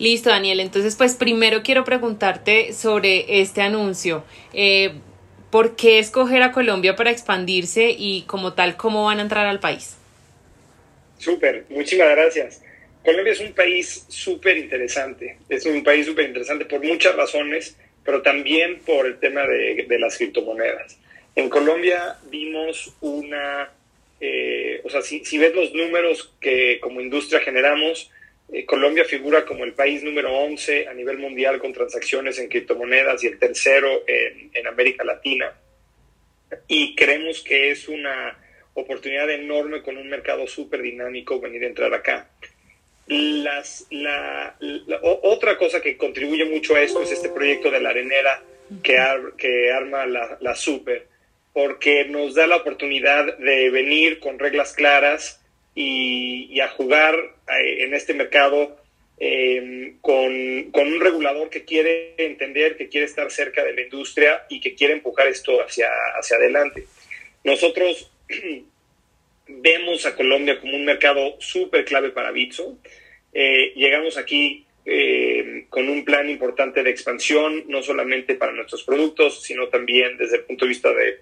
Listo, Daniel. Entonces, pues primero quiero preguntarte sobre este anuncio. Eh, ¿Por qué escoger a Colombia para expandirse y como tal, cómo van a entrar al país? Súper, muchísimas gracias. Colombia es un país súper interesante. Es un país súper interesante por muchas razones, pero también por el tema de, las criptomonedas. En Colombia vimos una, eh, o sea, si, si ves los números que como industria generamos, eh, Colombia figura como el país número 11 a nivel mundial con transacciones en criptomonedas y el tercero en, América Latina. Y creemos que es una oportunidad enorme con un mercado súper dinámico venir a entrar acá. Las, la, otra cosa que contribuye mucho a esto es este proyecto de la arenera que, que arma la, la Super, porque nos da la oportunidad de venir con reglas claras y, a jugar eh, en este mercado em, con, un regulador que quiere entender, que quiere estar cerca de la industria y que quiere empujar esto hacia, hacia adelante. Nosotros vemos a Colombia como un mercado súper clave para Bitso. Eh, llegamos aquí em, con un plan importante de expansión, no solamente para nuestros productos, sino también desde el punto de vista de,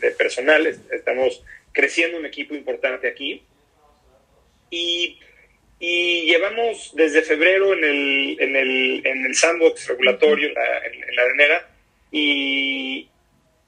de personal. Estamos creciendo un equipo importante aquí. Y, llevamos desde febrero en el, en el, en el sandbox regulatorio, en la, en, la arenera, y,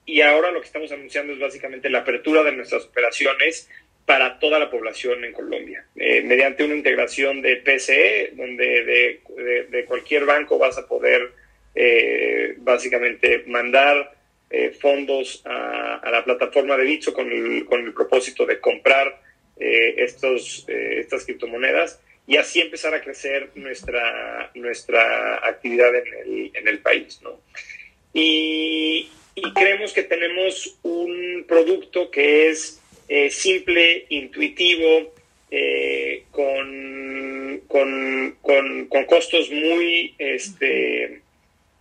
y ahora lo que estamos anunciando es básicamente la apertura de nuestras operaciones para toda la población en Colombia, eh, mediante una integración de PCE, donde de, de, cualquier banco vas a poder eh, básicamente mandar eh, fondos a, a, la plataforma de Bitso con el, con el propósito de comprar eh, estos, eh, estas criptomonedas y así empezar a crecer nuestra, nuestra actividad en el, en el país. ¿no? Y, creemos que tenemos un producto que es eh, simple, intuitivo, con, con, con, con, costos muy, este,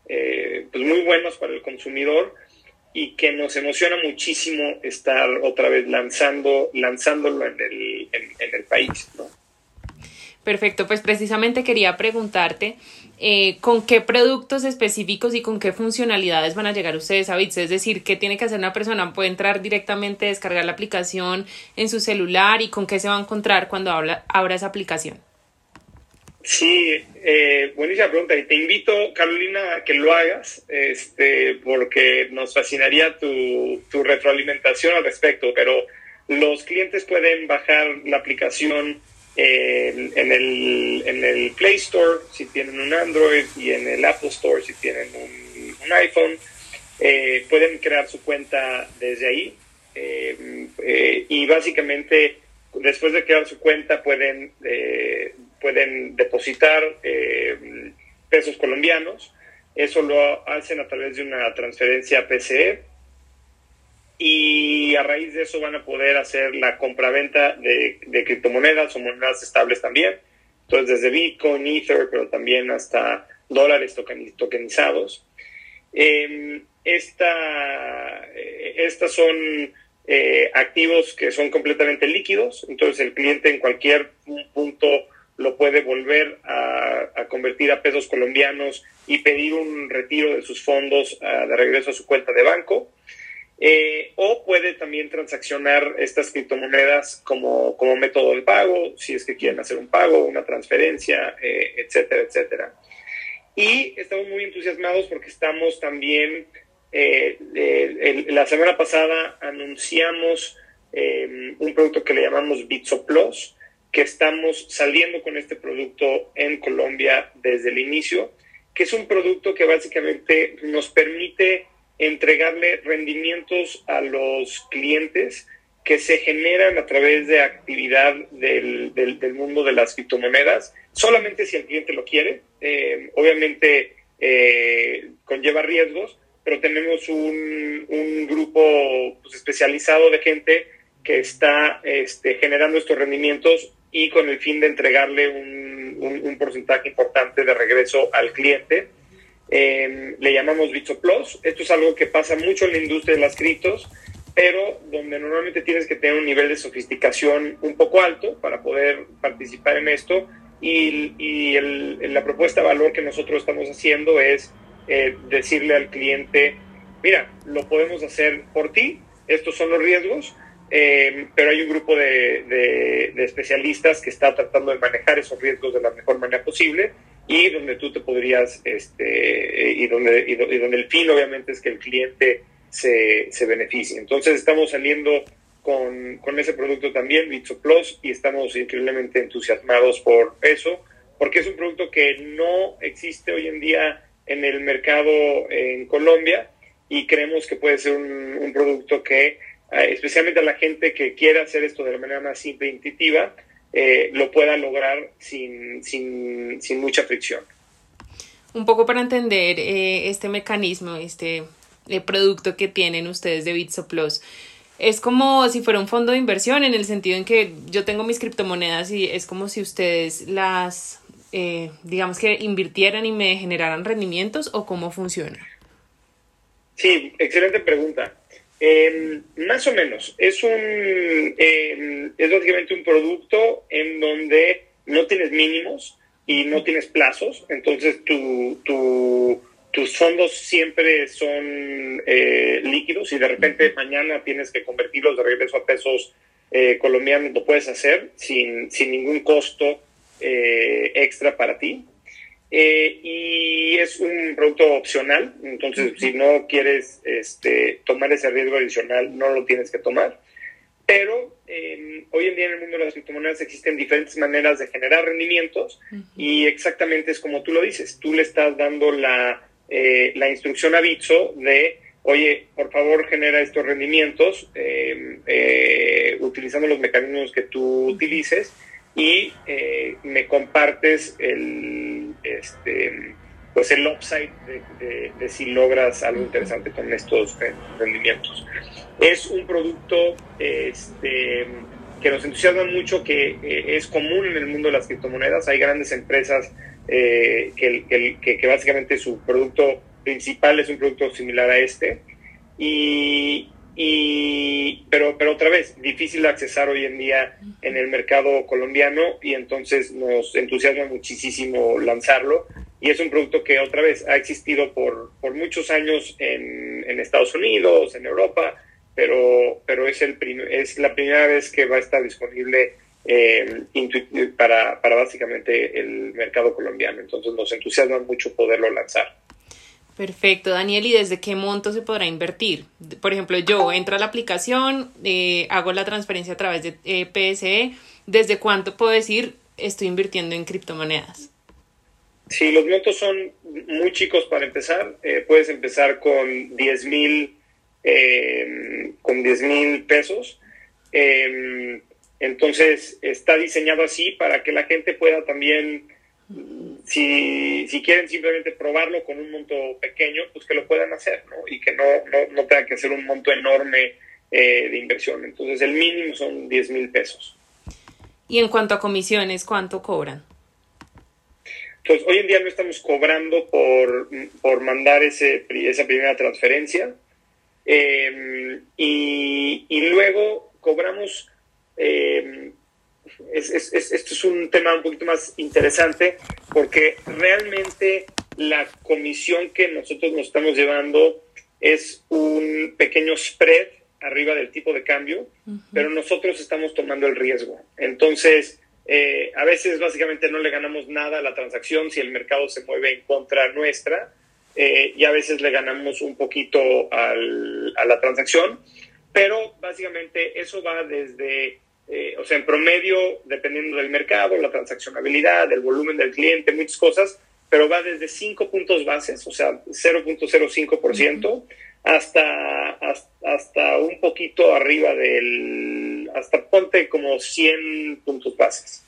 pues muy buenos para el consumidor y que nos emociona muchísimo estar otra vez lanzando, lanzándolo en el, en, el país. ¿no? Perfecto, pues precisamente quería preguntarte eh, con qué productos específicos y con qué funcionalidades van a llegar ustedes a Bits, es decir, qué tiene que hacer una persona, puede entrar directamente, descargar la aplicación en su celular y con qué se va a encontrar cuando habla, abra esa aplicación. Sí, eh, buenísima pregunta. Y te invito, Carolina, a que lo hagas, este, porque nos fascinaría tu, tu retroalimentación al respecto. Pero los clientes pueden bajar la aplicación en, el, en, el, Play Store si tienen un Android y en el Apple Store si tienen un, un iPhone. Eh, pueden crear su cuenta desde ahí eh, eh, y básicamente después de crear su cuenta pueden pueden depositar eh, pesos colombianos. Eso lo hacen a través de una transferencia PCE. Y a raíz de eso van a poder hacer la compraventa de, de criptomonedas o monedas estables también. Entonces, desde Bitcoin, Ether, pero también hasta dólares tokenizados. Eh, esta, estas son eh, activos que son completamente líquidos, entonces el cliente en cualquier punto lo puede volver a, convertir a pesos colombianos y pedir un retiro de sus fondos ah, de regreso a su cuenta de banco. Eh, o puede también transaccionar estas criptomonedas como, como método de pago, si es que quieren hacer un pago, una transferencia, eh, etcétera, etcétera. Y estamos muy entusiasmados porque estamos también, eh, la semana pasada anunciamos un producto que le llamamos Bitso Plus, que estamos saliendo con este producto en Colombia desde el inicio, que es un producto que básicamente nos permite entregarle rendimientos a los clientes que se generan a través de actividad del, mundo de las criptomonedas, solamente si el cliente lo quiere. Eh, obviamente eh, conlleva riesgos, pero tenemos un, un grupo pues, especializado de gente que está este, generando estos rendimientos y con el fin de entregarle un, un, porcentaje importante de regreso al cliente. Em, le llamamos Bitso Plus. Esto es algo que pasa mucho en la industria de las criptos, pero donde normalmente tienes que tener un nivel de sofisticación un poco alto para poder participar en esto. y, y el, la propuesta de valor que nosotros estamos haciendo es eh, decirle al cliente, mira, lo podemos hacer por ti, estos son los riesgos, eh, pero hay un grupo de, especialistas que está tratando de manejar esos riesgos de la mejor manera posible y donde tú te podrías, este, y, donde, y, donde el fin obviamente es que el cliente se, beneficie. Entonces estamos saliendo con, con ese producto también, Bitso Plus, y estamos increíblemente entusiasmados por eso, porque es un producto que no existe hoy en día en el mercado en Colombia y creemos que puede ser un, producto que, especialmente a la gente que quiera hacer esto de la manera más simple e intuitiva, eh, lo pueda lograr sin, sin, sin, mucha fricción. Un poco para entender eh, este mecanismo, este producto que tienen ustedes de Bitso Plus es como si fuera un fondo de inversión en el sentido en que yo tengo mis criptomonedas y es como si ustedes las, eh, digamos que invirtieran y me generaran rendimientos o cómo funciona. Sí, excelente pregunta. Em, más o menos, es un, em, es básicamente un producto en donde no tienes mínimos y no tienes plazos, entonces tu, tu tus fondos siempre son eh, líquidos y de repente mañana tienes que convertirlos de regreso a pesos eh, colombianos, lo puedes hacer sin, sin ningún costo eh, extra para ti. Y es un producto opcional, entonces si no quieres este, tomar ese riesgo adicional, no lo tienes que tomar. Pero em, hoy en día en el mundo de las criptomonedas existen diferentes maneras de generar rendimientos y exactamente es como tú lo dices, tú le estás dando la eh, la instrucción a Bitso de, oye, por favor genera estos rendimientos eh, eh, utilizando los mecanismos que tú utilices y me compartes el, este, pues el upside de, si logras algo interesante con estos rendimientos. Es un producto este, que nos entusiasma mucho, que es común en el mundo de las criptomonedas. Hay grandes empresas eh, que, que, básicamente su producto principal es un producto similar a este. Y, y, pero, pero otra vez, difícil de accesar hoy en día en el mercado colombiano y entonces nos entusiasma muchísimo lanzarlo. Y es un producto que otra vez ha existido por, por muchos años en, en Estados Unidos, en Europa, pero, pero es, el es la primera vez que va a estar disponible eh, para, para básicamente el mercado colombiano. Entonces nos entusiasma mucho poderlo lanzar. Perfecto, Daniel, ¿y desde qué monto se podrá invertir? Por ejemplo, yo entro a la aplicación, eh, hago la transferencia a través de eh, PSE, ¿desde cuánto puedo decir estoy invirtiendo en criptomonedas? Sí, los montos son muy chicos para empezar. Eh, puedes empezar con 10 mil con 10 mil pesos. Entonces está diseñado así para que la gente pueda también, si, si quieren simplemente probarlo con un monto pequeño, pues que lo puedan hacer, ¿no? Y que no, no, no tenga que hacer un monto enorme eh, de inversión. Entonces el mínimo son 10 mil pesos. ¿Y en cuanto a comisiones, cuánto cobran? Pues hoy en día no estamos cobrando por, por mandar ese, esa primera transferencia. Eh, y, y luego cobramos eh, es, esto es un tema un poquito más interesante porque realmente la comisión que nosotros nos estamos llevando es un pequeño spread arriba del tipo de cambio, pero nosotros estamos tomando el riesgo. Entonces, eh, a veces básicamente no le ganamos nada a la transacción si el mercado se mueve en contra nuestra eh, y a veces le ganamos un poquito al, a la transacción, pero básicamente eso va desde eh, o sea, en promedio, dependiendo del mercado, la transaccionabilidad, del volumen del cliente, muchas cosas, pero va desde 5 puntos bases, o sea, 0.05%, hasta, hasta, hasta un poquito arriba del, hasta ponte como 100 puntos bases.